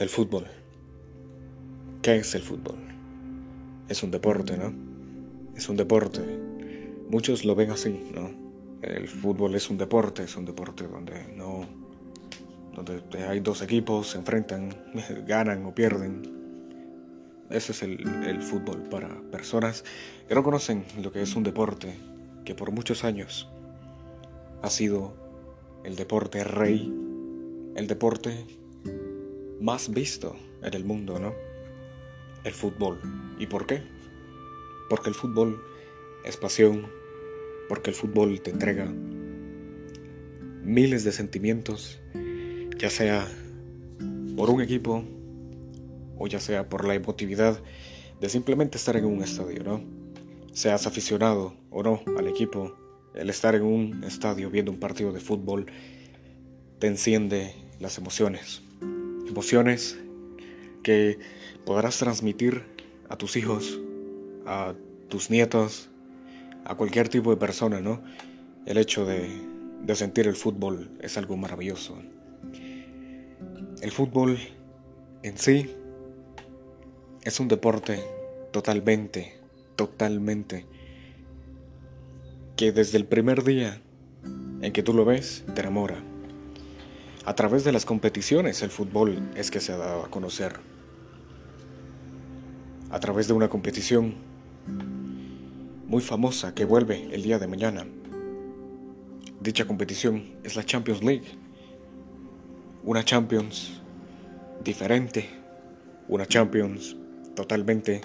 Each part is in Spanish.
El fútbol. ¿Qué es el fútbol? Es un deporte, ¿no? Es un deporte. Muchos lo ven así, ¿no? El fútbol es un deporte, es un deporte donde no donde hay dos equipos, se enfrentan, ganan o pierden. Ese es el, el, fútbol para personas que no conocen lo que es un deporte, que por muchos años ha sido el deporte rey, el deporte más visto en el mundo, ¿no? El fútbol. ¿Y por qué? Porque el fútbol es pasión, porque el fútbol te entrega miles de sentimientos, ya sea por un equipo o ya sea por la emotividad de simplemente estar en un estadio, ¿no? Seas aficionado o no al equipo, el estar en un estadio viendo un partido de fútbol te enciende las emociones emociones que podrás transmitir a tus hijos, a tus nietos, a cualquier tipo de persona, ¿no? El hecho de, de sentir el fútbol es algo maravilloso. El fútbol en sí es un deporte totalmente, totalmente, que desde el primer día en que tú lo ves, te enamora. A través de las competiciones el fútbol es que se ha dado a conocer. A través de una competición muy famosa que vuelve el día de mañana. Dicha competición es la Champions League. Una Champions diferente. Una Champions totalmente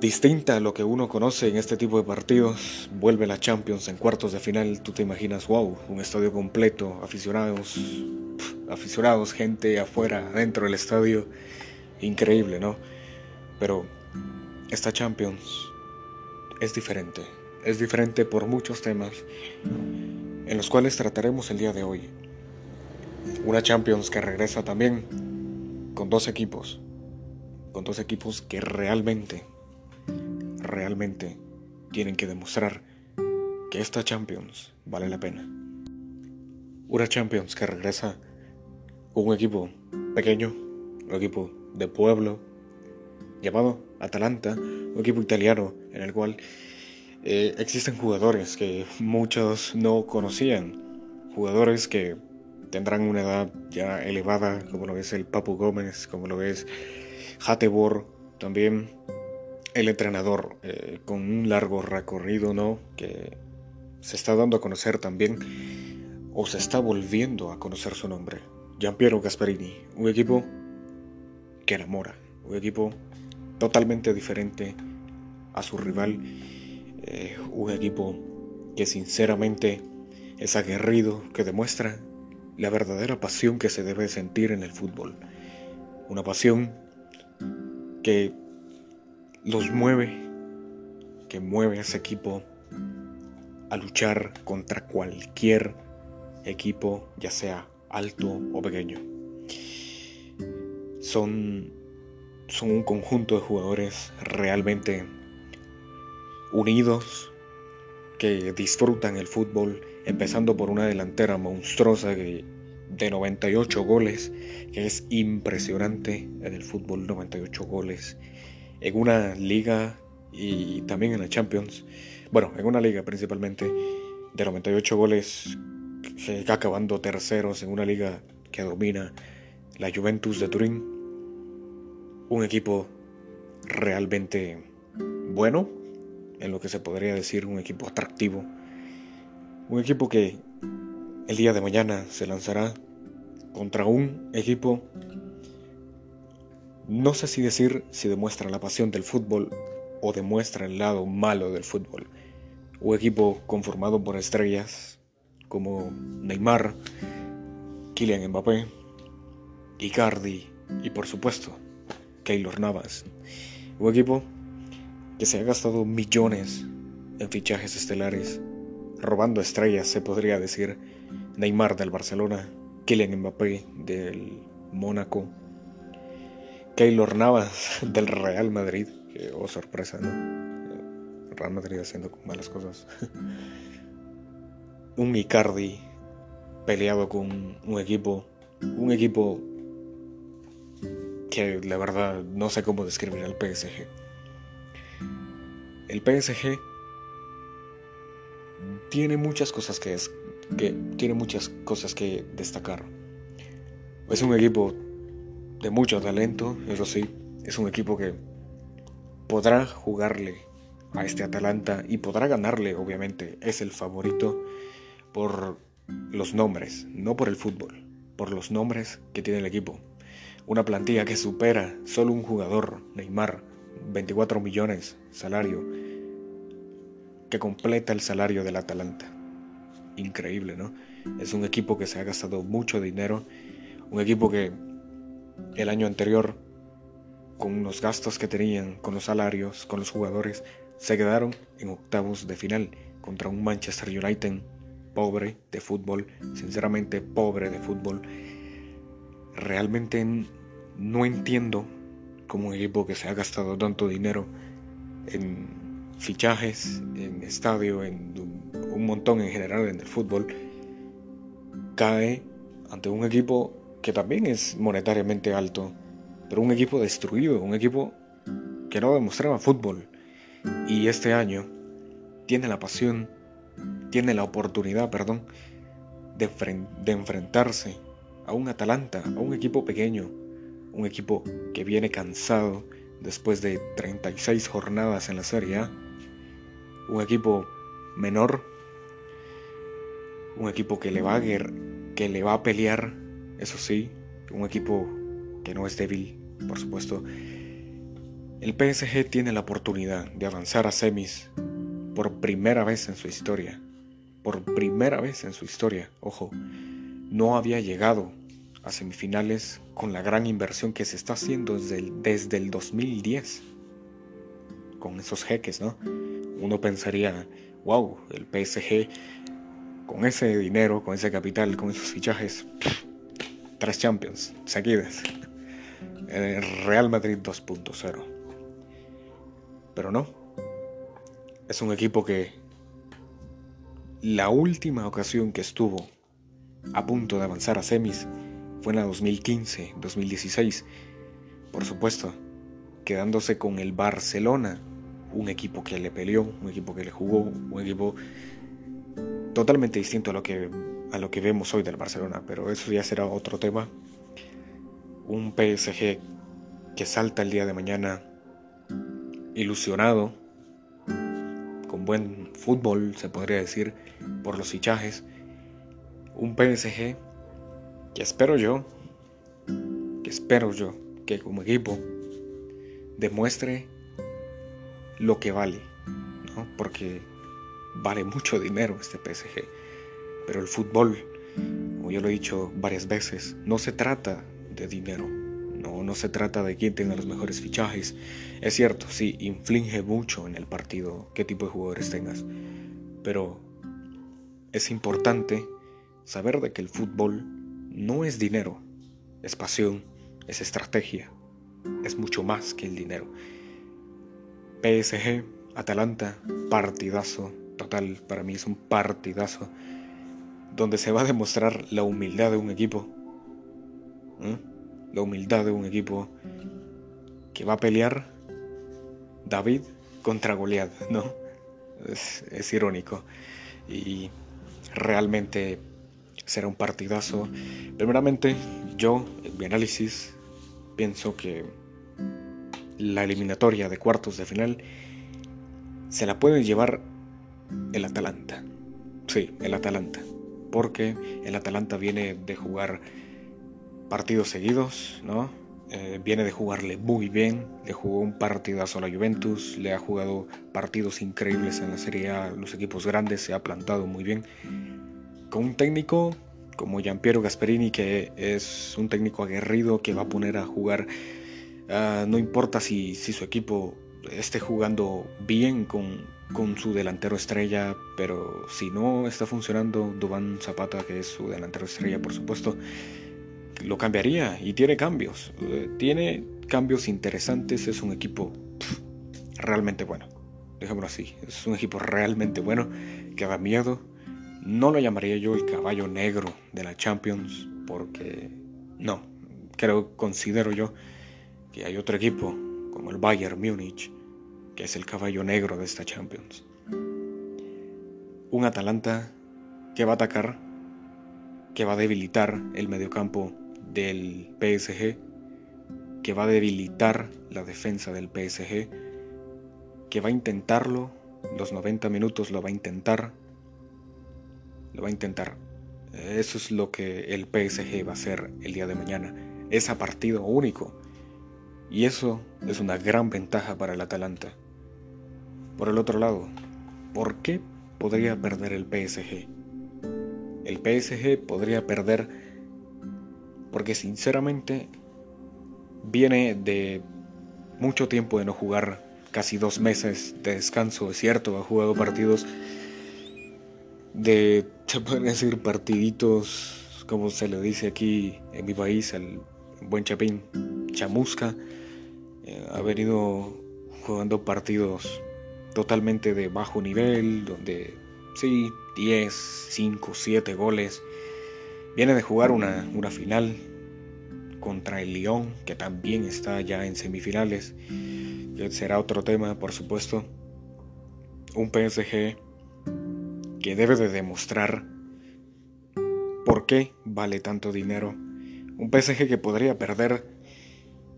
distinta a lo que uno conoce en este tipo de partidos. Vuelve la Champions en cuartos de final, tú te imaginas, wow, un estadio completo, aficionados, aficionados, gente afuera, dentro del estadio, increíble, ¿no? Pero esta Champions es diferente, es diferente por muchos temas en los cuales trataremos el día de hoy. Una Champions que regresa también con dos equipos, con dos equipos que realmente realmente tienen que demostrar que esta Champions vale la pena. Una Champions que regresa un equipo pequeño, un equipo de pueblo, llamado Atalanta, un equipo italiano en el cual eh, existen jugadores que muchos no conocían, jugadores que tendrán una edad ya elevada, como lo es el Papu Gómez, como lo es Hatebor, también el entrenador eh, con un largo recorrido, ¿no? Que se está dando a conocer también, o se está volviendo a conocer su nombre. Giampiero Gasparini, un equipo que enamora, un equipo totalmente diferente a su rival, eh, un equipo que sinceramente es aguerrido, que demuestra la verdadera pasión que se debe sentir en el fútbol. Una pasión que los mueve, que mueve a ese equipo a luchar contra cualquier equipo, ya sea alto o pequeño. Son, son un conjunto de jugadores realmente unidos que disfrutan el fútbol, empezando por una delantera monstruosa de 98 goles, que es impresionante en el fútbol, 98 goles en una liga y también en la Champions, bueno, en una liga principalmente, de 98 goles, acabando terceros en una liga que domina la Juventus de Turín, un equipo realmente bueno, en lo que se podría decir un equipo atractivo, un equipo que el día de mañana se lanzará contra un equipo no sé si decir si demuestra la pasión del fútbol o demuestra el lado malo del fútbol. Un equipo conformado por estrellas como Neymar, Kylian Mbappé, Icardi y por supuesto Keylor Navas. Un equipo que se ha gastado millones en fichajes estelares, robando estrellas se podría decir. Neymar del Barcelona, Kylian Mbappé del Mónaco, Keylor Navas del Real Madrid. oh, sorpresa, ¿no? Real Madrid haciendo malas cosas. un Icardi peleado con un equipo, un equipo que la verdad no sé cómo describir al PSG. El PSG tiene muchas cosas que, es, que tiene muchas cosas que destacar. Es un equipo de mucho talento, eso sí, es un equipo que podrá jugarle a este Atalanta y podrá ganarle, obviamente, es el favorito por los nombres, no por el fútbol, por los nombres que tiene el equipo. Una plantilla que supera solo un jugador, Neymar, 24 millones salario, que completa el salario del Atalanta. Increíble, ¿no? Es un equipo que se ha gastado mucho dinero, un equipo que el año anterior, con los gastos que tenían, con los salarios, con los jugadores, se quedaron en octavos de final contra un Manchester United pobre de fútbol, sinceramente pobre de fútbol. Realmente no entiendo cómo un equipo que se ha gastado tanto dinero en fichajes, en estadio, en un montón en general en el fútbol, cae ante un equipo que también es monetariamente alto, pero un equipo destruido, un equipo que no demostraba fútbol. Y este año tiene la pasión, tiene la oportunidad, perdón, de, enfrentarse a un Atalanta, a un equipo pequeño, un equipo que viene cansado después de 36 jornadas en la Serie A, un equipo menor, un equipo que le va a, que le va a pelear eso sí, un equipo que no es débil, por supuesto. El PSG tiene la oportunidad de avanzar a semis por primera vez en su historia. Por primera vez en su historia, ojo, no había llegado a semifinales con la gran inversión que se está haciendo desde el, desde el 2010. Con esos jeques, ¿no? Uno pensaría, wow, el PSG con ese dinero, con ese capital, con esos fichajes, tres Champions seguidas. El Real Madrid 2.0. Pero no. Es un equipo que la última ocasión que estuvo a punto de avanzar a semis fue en la 2015-2016. Por supuesto, quedándose con el Barcelona, un equipo que le peleó, un equipo que le jugó, un equipo totalmente distinto a lo que a lo que vemos hoy del Barcelona, pero eso ya será otro tema. Un PSG que salta el día de mañana ilusionado, con buen fútbol, se podría decir, por los fichajes. Un PSG que espero yo, que espero yo, que como equipo demuestre lo que vale, ¿no? porque vale mucho dinero este PSG. Pero el fútbol, como yo lo he dicho varias veces, no se trata de dinero. No, no se trata de quién tenga los mejores fichajes. Es cierto, sí, inflige mucho en el partido qué tipo de jugadores tengas. Pero es importante saber de que el fútbol no es dinero, es pasión, es estrategia, es mucho más que el dinero. PSG, Atalanta, partidazo, total, para mí es un partidazo donde se va a demostrar la humildad de un equipo. La humildad de un equipo que va a pelear David contra Goliat, ¿no? Es, irónico. Y realmente será un partidazo. Primeramente, yo, en mi análisis, pienso que la eliminatoria de cuartos de final se la puede llevar el Atalanta. Sí, el Atalanta porque el Atalanta viene de jugar partidos seguidos, ¿no? Eh, viene de jugarle muy bien, le jugó un partidazo a la Juventus, le ha jugado partidos increíbles en la Serie A, los equipos grandes, se ha plantado muy bien. Con un técnico como Giampiero Gasperini, que es un técnico aguerrido que va a poner a jugar, ah, no importa si, si su equipo esté jugando bien con, con su delantero estrella, pero si no está funcionando Dubán Zapata, que es su delantero estrella, por supuesto, lo cambiaría y tiene cambios. Eh, tiene cambios interesantes, es un equipo realmente bueno. Dejémoslo así, es un equipo realmente bueno que da miedo. No lo llamaría yo el caballo negro de la Champions, porque no, creo, considero yo que hay otro equipo, como el Bayern Múnich, que es el caballo negro de esta Champions. Un Atalanta que va a atacar, que va a debilitar el mediocampo del PSG, que va a debilitar la defensa del PSG, que va a intentarlo, los 90 minutos lo va a intentar, lo va a intentar. Eso es lo que el PSG va a hacer el día de mañana. Es a partido único. Y eso es una gran ventaja para el Atalanta. Por el otro lado, ¿por qué podría perder el PSG? El PSG podría perder porque sinceramente viene de mucho tiempo de no jugar, casi dos meses de descanso, es cierto, ha jugado partidos de, se pueden decir, partiditos, como se le dice aquí en mi país, el buen chapín, chamusca, eh, ha venido jugando partidos totalmente de bajo nivel, donde sí, 10, 5, 7 goles. Viene de jugar una, una final contra el Lyon, que también está ya en semifinales. Será otro tema, por supuesto. Un PSG que debe de demostrar por qué vale tanto dinero. Un PSG que podría perder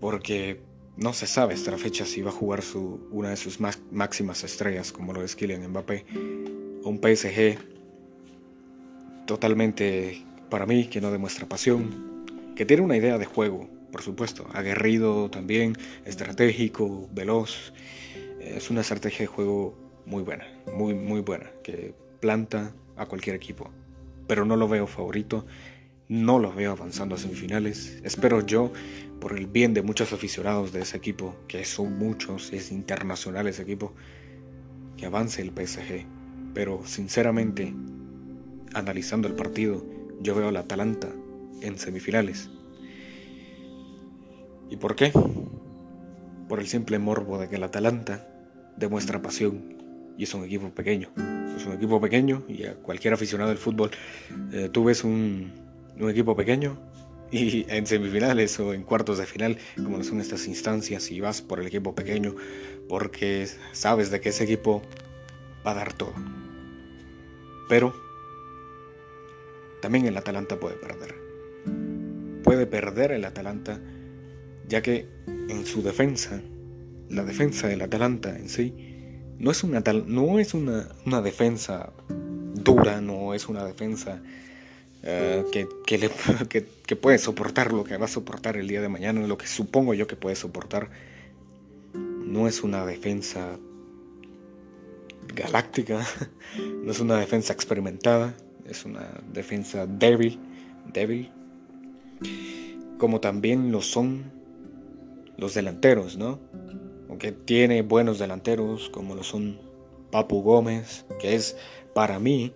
porque no se sabe hasta la fecha si va a jugar su, una de sus máximas estrellas, como lo es Kylian Mbappé. Un PSG totalmente, para mí, que no demuestra pasión, que tiene una idea de juego, por supuesto, aguerrido también, estratégico, veloz. Es una estrategia de juego muy buena, muy, muy buena, que planta a cualquier equipo. Pero no lo veo favorito, no lo veo avanzando a semifinales. Espero yo, por el bien de muchos aficionados de ese equipo, que son muchos, es internacional ese equipo, que avance el PSG. Pero sinceramente, analizando el partido, yo veo al Atalanta en semifinales. ¿Y por qué? Por el simple morbo de que el Atalanta demuestra pasión y es un equipo pequeño. Es un equipo pequeño y a cualquier aficionado del fútbol, eh, tú ves un, un equipo pequeño y en semifinales o en cuartos de final, como son estas instancias, y vas por el equipo pequeño porque sabes de que ese equipo va a dar todo. Pero también el Atalanta puede perder. Puede perder el Atalanta ya que en su defensa, la defensa del Atalanta en sí, no es una, no es una, una defensa dura, no es una defensa eh, que, que, que, puede soportar lo que va a soportar el día de mañana, lo que supongo yo que puede soportar. No es una defensa galáctica, no es una defensa experimentada, es una defensa débil, débil, como también lo son los delanteros, ¿no? Aunque tiene buenos delanteros como lo son Papu Gómez, que es para mí,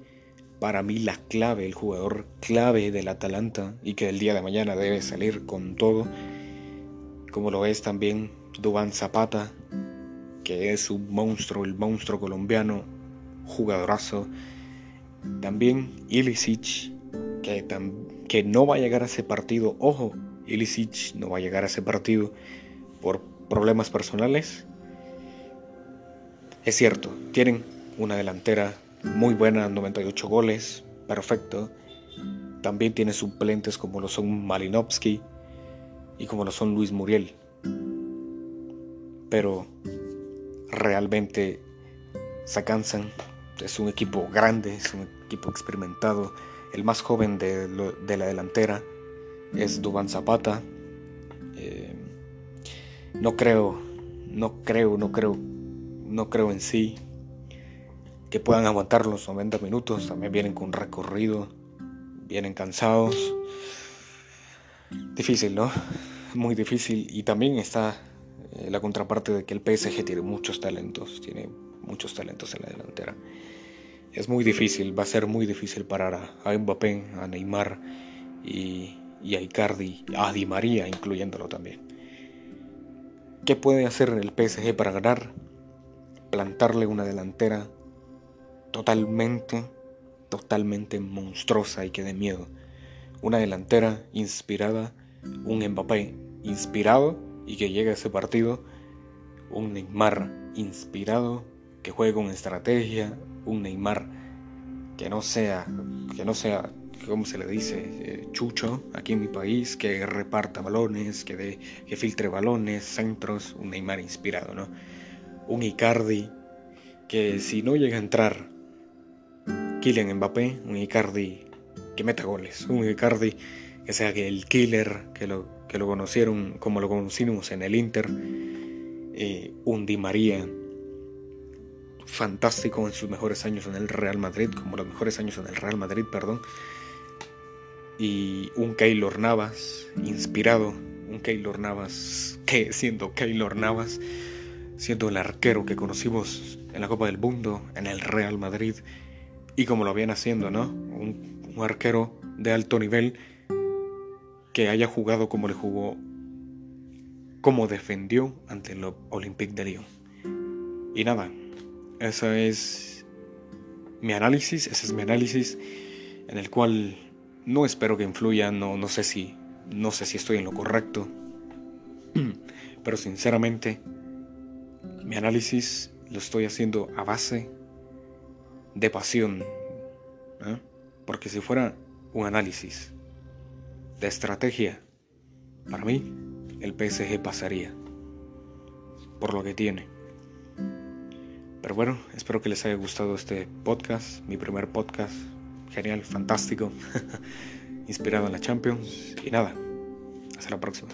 para mí la clave, el jugador clave del Atalanta y que el día de mañana debe salir con todo, como lo es también Dubán Zapata, que es un monstruo, el monstruo colombiano, jugadorazo. También Ilicic, que, no va a llegar a ese partido, ojo, Ilicic no va a llegar a ese partido por problemas personales. Es cierto, tienen una delantera muy buena, 98 goles, perfecto. También tiene suplentes como lo son Malinovsky y como lo son Luis Muriel. Pero realmente se cansan. Es un equipo grande, es un equipo experimentado. El más joven de, la delantera es Dubán Zapata. Eh, no creo, no creo, no creo, no creo en sí que puedan aguantar los 90 minutos. También vienen con recorrido, vienen cansados. Difícil, ¿no? Muy difícil. Y también está eh, la contraparte de que el PSG tiene muchos talentos, tiene muchos talentos en la delantera. Es muy difícil, va a ser muy difícil parar a, Mbappé, a Neymar y, y a Icardi, a Di María incluyéndolo también. ¿Qué puede hacer el PSG para ganar? Plantarle una delantera totalmente, totalmente monstruosa y que de miedo. Una delantera inspirada, un Mbappé inspirado y que llegue a ese partido un Neymar inspirado, que juegue con estrategia, un Neymar que no sea, que no sea, ¿cómo se le dice? Eh, chucho aquí en mi país, que reparta balones, que, de, que filtre balones, centros, un Neymar inspirado, ¿no? Un Icardi que si no llega a entrar Kylian Mbappé, un Icardi que meta goles, un Icardi que sea el killer, que lo, que lo conocieron como lo conocimos en el Inter, eh, un Di María fantástico en sus mejores años en el Real Madrid, como los mejores años en el Real Madrid, perdón, y un Keylor Navas inspirado, un Keylor Navas que siendo Keylor Navas, siendo el arquero que conocimos en la Copa del Mundo, en el Real Madrid, y como lo viene haciendo, ¿no? Un, arquero de alto nivel que haya jugado como le jugó, como defendió ante el Olympique de Lyon. Y nada, ese es mi análisis, ese es mi análisis en el cual no espero que influya, no, no sé si no sé si estoy en lo correcto, pero sinceramente mi análisis lo estoy haciendo a base de pasión, porque si fuera un análisis de estrategia, para mí el PSG pasaría por lo que tiene. Pero bueno, espero que les haya gustado este podcast, mi primer podcast. Genial, fantástico, inspirado en la Champions. Y nada, hasta la próxima.